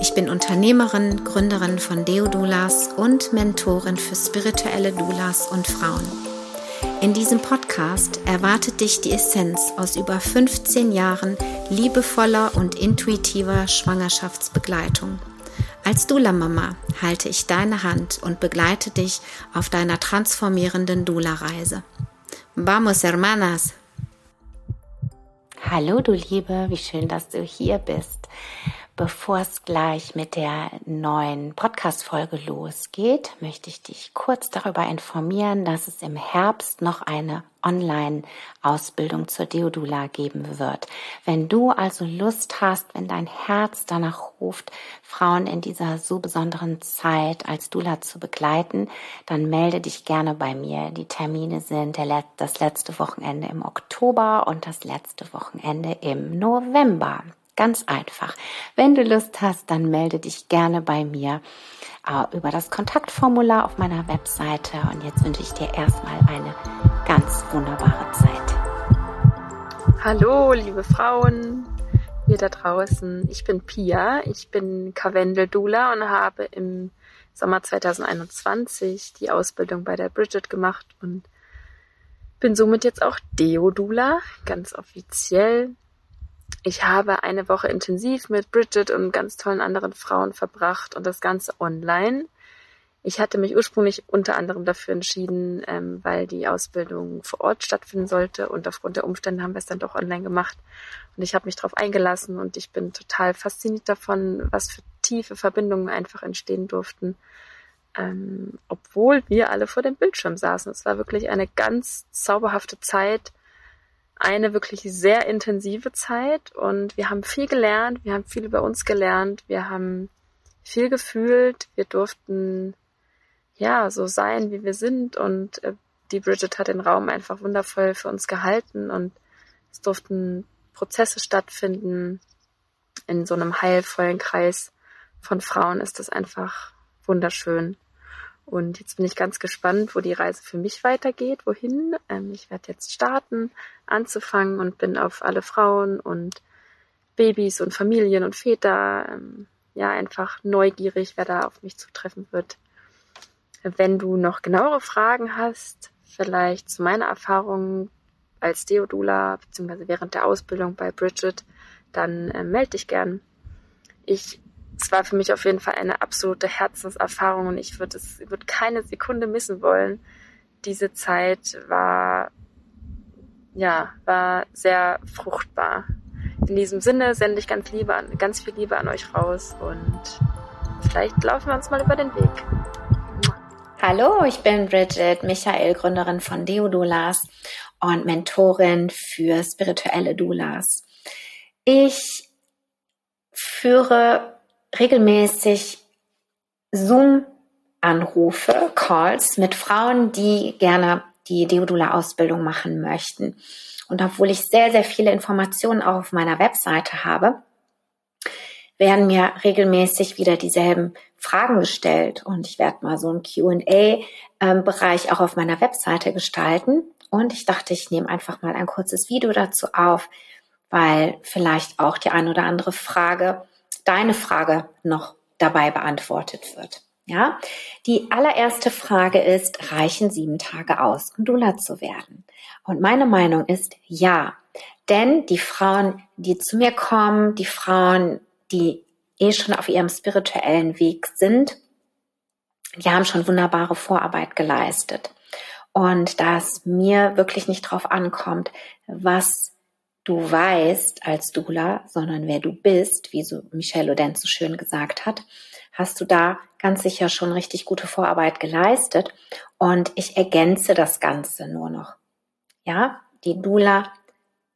Ich bin Unternehmerin, Gründerin von Deodulas und Mentorin für spirituelle Doulas und Frauen. In diesem Podcast erwartet dich die Essenz aus über 15 Jahren liebevoller und intuitiver Schwangerschaftsbegleitung. Als Dula-Mama halte ich deine Hand und begleite dich auf deiner transformierenden Dula-Reise. Vamos, hermanas! Hallo, du Liebe, wie schön, dass du hier bist. Bevor es gleich mit der neuen Podcast-Folge losgeht, möchte ich dich kurz darüber informieren, dass es im Herbst noch eine Online-Ausbildung zur Deodula geben wird. Wenn du also Lust hast, wenn dein Herz danach ruft, Frauen in dieser so besonderen Zeit als Dula zu begleiten, dann melde dich gerne bei mir. Die Termine sind das letzte Wochenende im Oktober und das letzte Wochenende im November. Ganz einfach. Wenn du Lust hast, dann melde dich gerne bei mir äh, über das Kontaktformular auf meiner Webseite. Und jetzt wünsche ich dir erstmal eine ganz wunderbare Zeit. Hallo, liebe Frauen, hier da draußen. Ich bin Pia, ich bin Karwendel Dula und habe im Sommer 2021 die Ausbildung bei der Bridget gemacht und bin somit jetzt auch Deodula, ganz offiziell ich habe eine Woche intensiv mit Bridget und ganz tollen anderen Frauen verbracht und das Ganze online. Ich hatte mich ursprünglich unter anderem dafür entschieden, ähm, weil die Ausbildung vor Ort stattfinden sollte und aufgrund der Umstände haben wir es dann doch online gemacht. Und ich habe mich darauf eingelassen und ich bin total fasziniert davon, was für tiefe Verbindungen einfach entstehen durften, ähm, obwohl wir alle vor dem Bildschirm saßen. Es war wirklich eine ganz zauberhafte Zeit eine wirklich sehr intensive Zeit und wir haben viel gelernt, wir haben viel über uns gelernt, wir haben viel gefühlt, wir durften ja so sein, wie wir sind und äh, die Bridget hat den Raum einfach wundervoll für uns gehalten und es durften Prozesse stattfinden. In so einem heilvollen Kreis von Frauen ist das einfach wunderschön. Und jetzt bin ich ganz gespannt, wo die Reise für mich weitergeht, wohin. Ähm, ich werde jetzt starten, anzufangen und bin auf alle Frauen und Babys und Familien und Väter ähm, ja einfach neugierig, wer da auf mich zutreffen wird. Wenn du noch genauere Fragen hast, vielleicht zu meiner Erfahrung als Deodula beziehungsweise während der Ausbildung bei Bridget, dann äh, melde dich gern. Ich es war für mich auf jeden Fall eine absolute Herzenserfahrung und ich würde es würde keine Sekunde missen wollen. Diese Zeit war ja war sehr fruchtbar. In diesem Sinne sende ich ganz Liebe an, ganz viel Liebe an euch raus und vielleicht laufen wir uns mal über den Weg. Hallo, ich bin Bridget Michael, Gründerin von Deodulas und Mentorin für spirituelle Doulas. Ich führe regelmäßig Zoom-Anrufe, Calls mit Frauen, die gerne die Deodula-Ausbildung machen möchten. Und obwohl ich sehr, sehr viele Informationen auch auf meiner Webseite habe, werden mir regelmäßig wieder dieselben Fragen gestellt. Und ich werde mal so einen QA-Bereich ähm, auch auf meiner Webseite gestalten. Und ich dachte, ich nehme einfach mal ein kurzes Video dazu auf, weil vielleicht auch die ein oder andere Frage deine Frage noch dabei beantwortet wird. Ja, die allererste Frage ist, reichen sieben Tage aus, um Dula zu werden? Und meine Meinung ist ja. Denn die Frauen, die zu mir kommen, die Frauen, die eh schon auf ihrem spirituellen Weg sind, die haben schon wunderbare Vorarbeit geleistet. Und da es mir wirklich nicht drauf ankommt, was du weißt als Dula, sondern wer du bist, wie so Michelle Odenz so schön gesagt hat, hast du da ganz sicher schon richtig gute Vorarbeit geleistet. Und ich ergänze das Ganze nur noch. Ja, die Dula,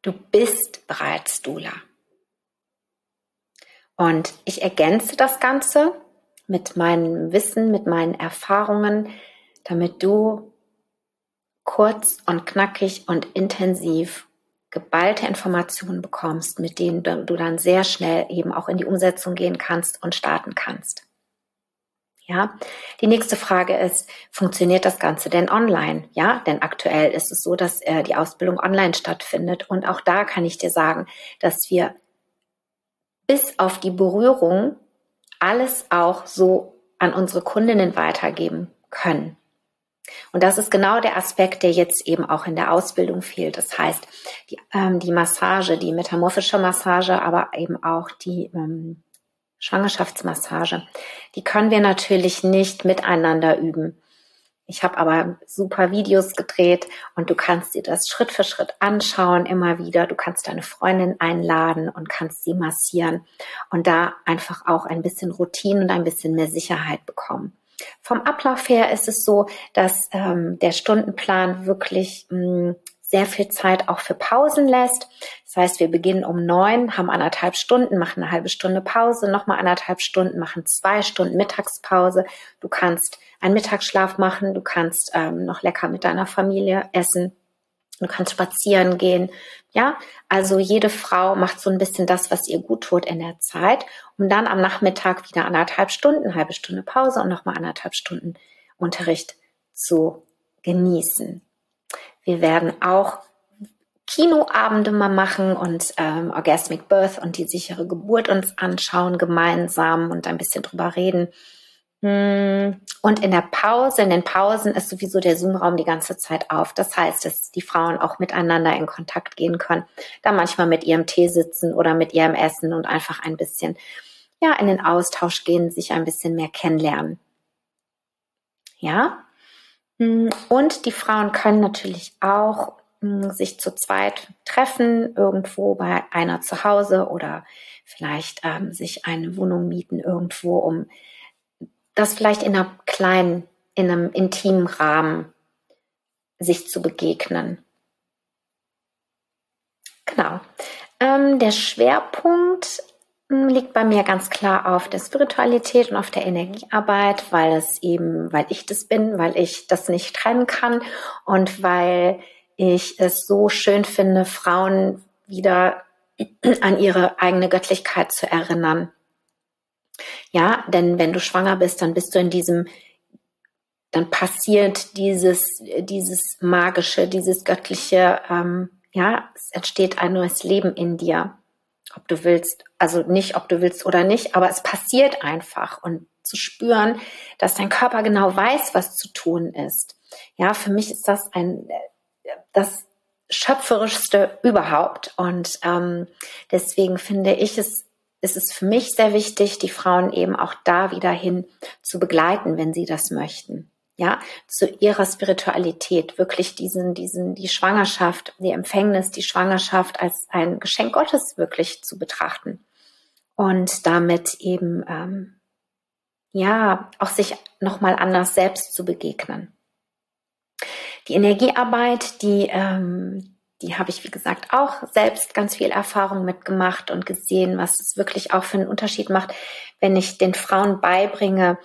du bist bereits Dula. Und ich ergänze das Ganze mit meinem Wissen, mit meinen Erfahrungen, damit du kurz und knackig und intensiv geballte Informationen bekommst, mit denen du dann sehr schnell eben auch in die Umsetzung gehen kannst und starten kannst. Ja, die nächste Frage ist, funktioniert das Ganze denn online? Ja, denn aktuell ist es so, dass äh, die Ausbildung online stattfindet. Und auch da kann ich dir sagen, dass wir bis auf die Berührung alles auch so an unsere Kundinnen weitergeben können. Und das ist genau der Aspekt, der jetzt eben auch in der Ausbildung fehlt. Das heißt, die, ähm, die Massage, die metamorphische Massage, aber eben auch die ähm, Schwangerschaftsmassage, die können wir natürlich nicht miteinander üben. Ich habe aber super Videos gedreht und du kannst dir das Schritt für Schritt anschauen, immer wieder. Du kannst deine Freundin einladen und kannst sie massieren und da einfach auch ein bisschen Routine und ein bisschen mehr Sicherheit bekommen. Vom Ablauf her ist es so, dass ähm, der Stundenplan wirklich mh, hm, sehr viel Zeit auch für Pausen lässt. Das heißt, wir beginnen um neun, haben anderthalb Stunden, machen eine halbe Stunde Pause, nochmal anderthalb Stunden, machen zwei Stunden Mittagspause. Du kannst einen Mittagsschlaf machen, du kannst ähm, noch lecker mit deiner Familie essen. Du kannst spazieren gehen. Ja, also jede Frau macht so ein bisschen das, was ihr gut tut in der Zeit, um dann am Nachmittag wieder anderthalb Stunden, halbe Stunde Pause und nochmal anderthalb Stunden Unterricht zu genießen. Wir werden auch Kinoabende mal machen und ähm, Orgasmic Birth und die sichere Geburt uns anschauen gemeinsam und ein bisschen drüber reden. Hm, und in der Pause, in den Pausen ist sowieso der Zoom-Raum die ganze Zeit auf. Das heißt, dass die Frauen auch miteinander in Kontakt gehen können, da manchmal mit ihrem Tee sitzen oder mit ihrem Essen und einfach ein bisschen, ja, in den Austausch gehen, sich ein bisschen mehr kennenlernen. Ja, hm, und die Frauen können natürlich auch hm, sich zu zweit treffen, irgendwo bei einer zu Hause oder vielleicht ähm, sich eine Wohnung mieten irgendwo, um das vielleicht in einer kleinen, in einem intimen Rahmen sich zu begegnen. Genau. Ähm, der Schwerpunkt liegt bei mir ganz klar auf der Spiritualität und auf der Energiearbeit, weil es eben, weil ich das bin, weil ich das nicht trennen kann und weil ich es so schön finde, Frauen wieder an ihre eigene Göttlichkeit zu erinnern. Ja, denn wenn du schwanger bist, dann bist du in diesem, dann passiert dieses, dieses magische, dieses göttliche, ähm, ja, es entsteht ein neues Leben in dir. Ob du willst, also nicht, ob du willst oder nicht, aber es passiert einfach. Und zu spüren, dass dein Körper genau weiß, was zu tun ist. Ja, für mich ist das ein, das schöpferischste überhaupt. Und ähm, deswegen finde ich es, ist es für mich sehr wichtig, die Frauen eben auch da wieder hin zu begleiten, wenn sie das möchten ja, zu ihrer Spiritualität, wirklich diesen, diesen, die Schwangerschaft, die Empfängnis, die Schwangerschaft als ein Geschenk Gottes wirklich zu betrachten und damit eben, ähm, ja, auch sich nochmal anders selbst zu begegnen. Die Energiearbeit, die, ähm, die habe ich, wie gesagt, auch selbst ganz viel Erfahrung mitgemacht und gesehen, was es wirklich auch für einen Unterschied macht, wenn ich den Frauen beibringe,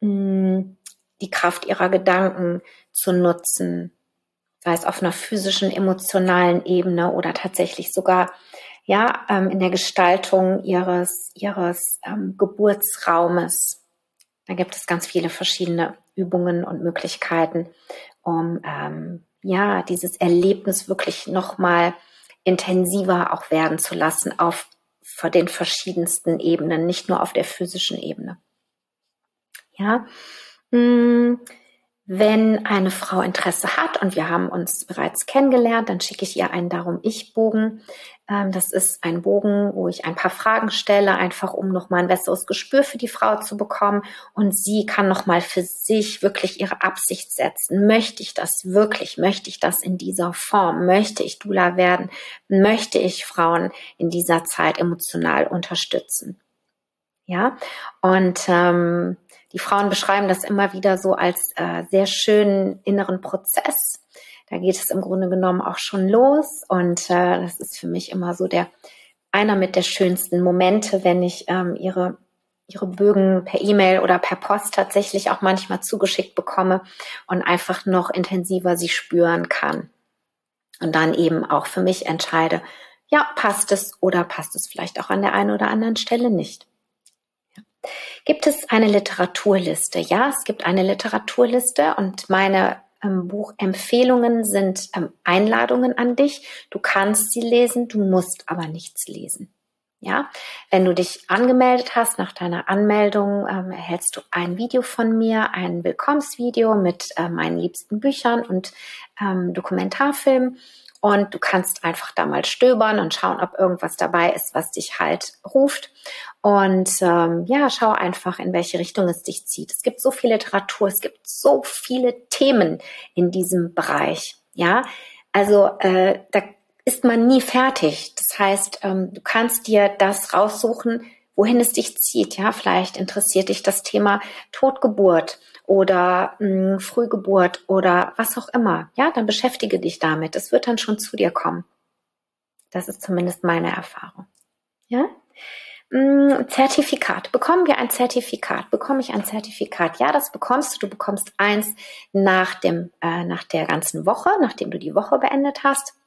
mh, hm, die Kraft ihrer Gedanken zu nutzen, sei es auf einer physischen, emotionalen Ebene oder tatsächlich sogar ja ähm, in der Gestaltung ihres ihres ähm, Geburtsraumes. Da gibt es ganz viele verschiedene Übungen und Möglichkeiten, um ähm, ja dieses Erlebnis wirklich noch mal intensiver auch werden zu lassen auf vor den verschiedensten Ebenen, nicht nur auf der physischen Ebene. Ja, hm, wenn eine Frau Interesse hat und wir haben uns bereits kennengelernt, dann schicke ich ihr einen Darum ich Bogen. Ähm, das ist ein Bogen, wo ich ein paar Fragen stelle, einfach um nochmal ein besseres Gespür für die Frau zu bekommen. Und sie kann nochmal für sich wirklich ihre Absicht setzen. Möchte ich das wirklich? Möchte ich das in dieser Form? Möchte ich Dula werden? Möchte ich Frauen in dieser Zeit emotional unterstützen? Ja, und ähm, die Frauen beschreiben das immer wieder so als äh, sehr schönen inneren Prozess. Da geht es im Grunde genommen auch schon los und äh, das ist für mich immer so der einer mit der schönsten Momente, wenn ich ähm, ihre ihre Bögen per E-Mail oder per Post tatsächlich auch manchmal zugeschickt bekomme und einfach noch intensiver sie spüren kann. Und dann eben auch für mich entscheide, ja, passt es oder passt es vielleicht auch an der einen oder anderen Stelle nicht. Gibt es eine Literaturliste? Ja, es gibt eine Literaturliste und meine ähm, Buchempfehlungen sind ähm, Einladungen an dich. Du kannst sie lesen, du musst aber nichts lesen. Ja, wenn du dich angemeldet hast, nach deiner Anmeldung ähm, erhältst du ein Video von mir, ein Willkommensvideo mit äh, meinen liebsten Büchern und ähm, Dokumentarfilmen. Und du kannst einfach da mal stöbern und schauen, ob irgendwas dabei ist, was dich halt ruft. Und ähm, ja, schau einfach, in welche Richtung es dich zieht. Es gibt so viel Literatur, es gibt so viele Themen in diesem Bereich. Ja, also äh, da ist man nie fertig. Das heißt, ähm, du kannst dir das raussuchen, wohin es dich zieht. Ja, vielleicht interessiert dich das Thema Totgeburt oder mh, hm, Frühgeburt oder was auch immer. Ja, dann beschäftige dich damit. Es wird dann schon zu dir kommen. Das ist zumindest meine Erfahrung. Ja? Hm, Zertifikat. Bekommen wir ein Zertifikat? Bekomme ich ein Zertifikat? Ja, das bekommst du. Du bekommst eins nach dem, äh, nach der ganzen Woche, nachdem du die Woche beendet hast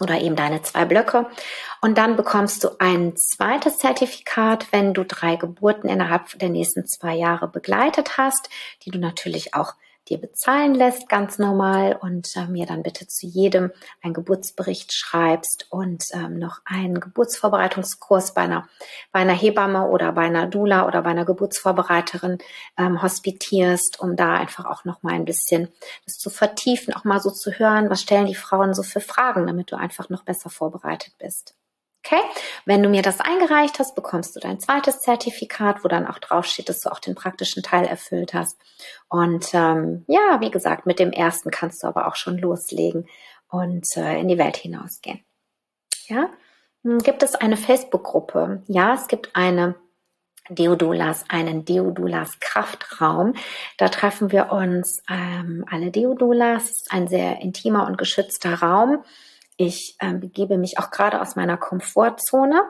oder eben deine zwei Blöcke. Und dann bekommst du ein zweites Zertifikat, wenn du drei Geburten innerhalb der nächsten zwei Jahre begleitet hast, die du natürlich auch dir bezahlen lässt, ganz normal, und äh, mir dann bitte zu jedem einen Geburtsbericht schreibst und ähm, noch einen Geburtsvorbereitungskurs bei einer, bei einer Hebamme oder bei einer Dula oder bei einer Geburtsvorbereiterin ähm, hospitierst, um da einfach auch noch mal ein bisschen das zu vertiefen, auch mal so zu hören, was stellen die Frauen so für Fragen, damit du einfach noch besser vorbereitet bist. Okay? Wenn du mir das eingereicht hast, bekommst du dein zweites Zertifikat, wo dann auch draufsteht, dass du auch den praktischen Teil erfüllt hast. Und ähm, ja, wie gesagt, mit dem ersten kannst du aber auch schon loslegen und äh, in die Welt hinausgehen. Ja? Hm, gibt es eine Facebook-Gruppe? Ja, es gibt eine Deodulas, einen Deodulas Kraftraum. Da treffen wir uns ähm, alle Deodulas. Ein sehr intimer und geschützter Raum. Ich ähm, begebe mich auch gerade aus meiner Komfortzone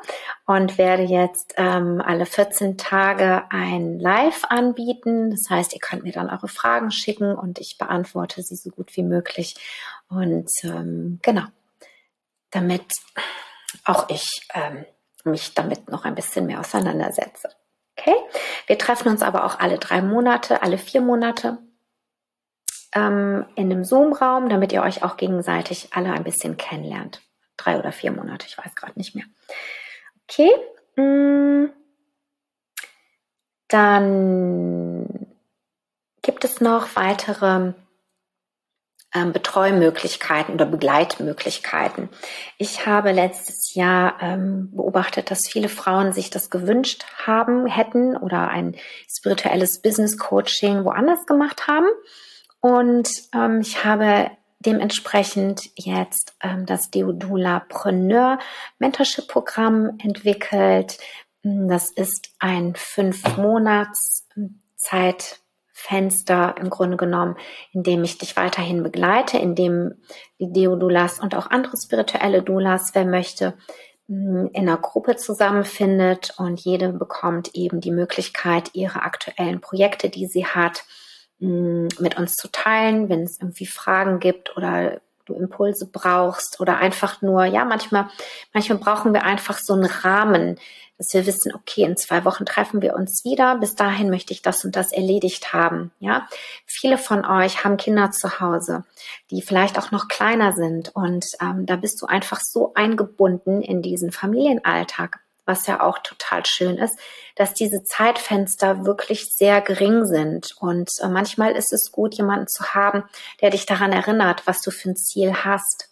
und werde jetzt ähm, alle 14 Tage ein Live anbieten. Das heißt, ihr könnt mir dann eure Fragen schicken und ich beantworte sie so gut wie möglich. Und ähm, genau, damit auch ich ähm, mich damit noch ein bisschen mehr auseinandersetze. Okay? Wir treffen uns aber auch alle drei Monate, alle vier Monate ähm, in einem Zoom-Raum, damit ihr euch auch gegenseitig alle ein bisschen kennenlernt. Drei oder vier Monate, ich weiß gerade nicht mehr. Okay. Mm. Dann gibt es noch weitere ähm, Betreumöglichkeiten oder Begleitmöglichkeiten. Ich habe letztes Jahr ähm, beobachtet, dass viele Frauen sich das gewünscht haben, hätten oder ein spirituelles Business Coaching woanders gemacht haben. Und ähm, ich habe dementsprechend jetzt ähm, das Deodula Preneur Mentorship Programm entwickelt. Das ist ein fünf Monats Zeitfenster im Grunde genommen, in dem ich dich weiterhin begleite, in dem die Deodulas und auch andere spirituelle Dulas, wer möchte, in einer Gruppe zusammenfindet und jede bekommt eben die Möglichkeit, ihre aktuellen Projekte, die sie hat, mit uns zu teilen, wenn es irgendwie Fragen gibt oder du Impulse brauchst oder einfach nur, ja, manchmal, manchmal brauchen wir einfach so einen Rahmen, dass wir wissen, okay, in zwei Wochen treffen wir uns wieder. Bis dahin möchte ich das und das erledigt haben. Ja, viele von euch haben Kinder zu Hause, die vielleicht auch noch kleiner sind und ähm, da bist du einfach so eingebunden in diesen Familienalltag was ja auch total schön ist, dass diese Zeitfenster wirklich sehr gering sind. Und äh, manchmal ist es gut, jemanden zu haben, der dich daran erinnert, was du für ein Ziel hast.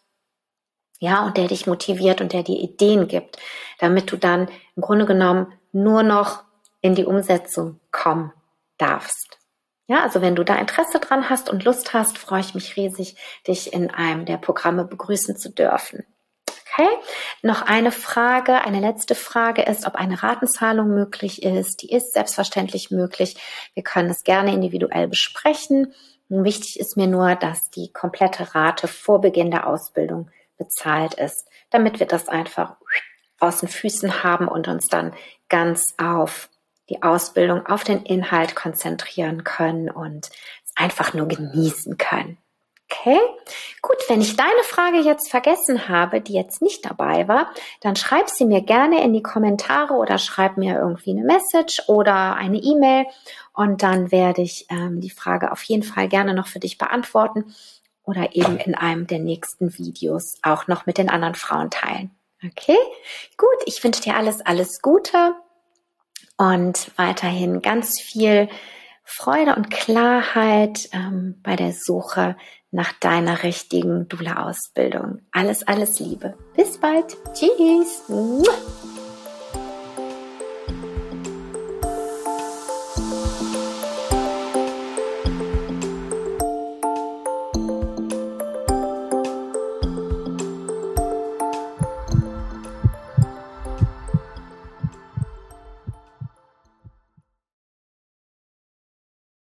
Ja, und der dich motiviert und der dir Ideen gibt, damit du dann im Grunde genommen nur noch in die Umsetzung kommen darfst. Ja, also wenn du da Interesse dran hast und Lust hast, freue ich mich riesig, dich in einem der Programme begrüßen zu dürfen. Okay, noch eine Frage, eine letzte Frage ist, ob eine Ratenzahlung möglich ist. Die ist selbstverständlich möglich. Wir können es gerne individuell besprechen. Wichtig ist mir nur, dass die komplette Rate vor Beginn der Ausbildung bezahlt ist, damit wir das einfach aus den Füßen haben und uns dann ganz auf die Ausbildung auf den Inhalt konzentrieren können und es einfach nur genießen können. Okay, gut, wenn ich deine Frage jetzt vergessen habe, die jetzt nicht dabei war, dann schreib sie mir gerne in die Kommentare oder schreib mir irgendwie eine Message oder eine E-Mail. Und dann werde ich ähm, die Frage auf jeden Fall gerne noch für dich beantworten oder eben in einem der nächsten Videos auch noch mit den anderen Frauen teilen. Okay, gut, ich wünsche dir alles, alles Gute und weiterhin ganz viel Freude und Klarheit ähm, bei der Suche nach deiner richtigen Dula-Ausbildung. Alles, alles Liebe. Bis bald. Tschüss.